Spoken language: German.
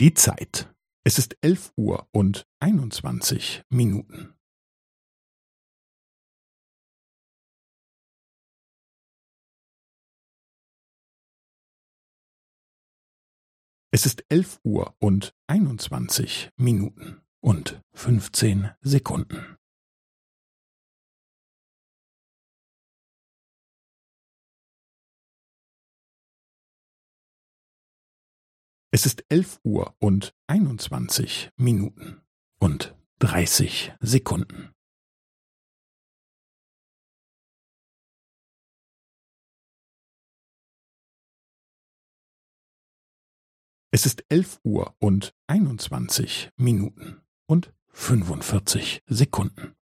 Die Zeit. Es ist elf Uhr und einundzwanzig Minuten. Es ist elf Uhr und einundzwanzig Minuten und fünfzehn Sekunden. Es ist elf Uhr und einundzwanzig Minuten und dreißig Sekunden. Es ist elf Uhr und einundzwanzig Minuten und fünfundvierzig Sekunden.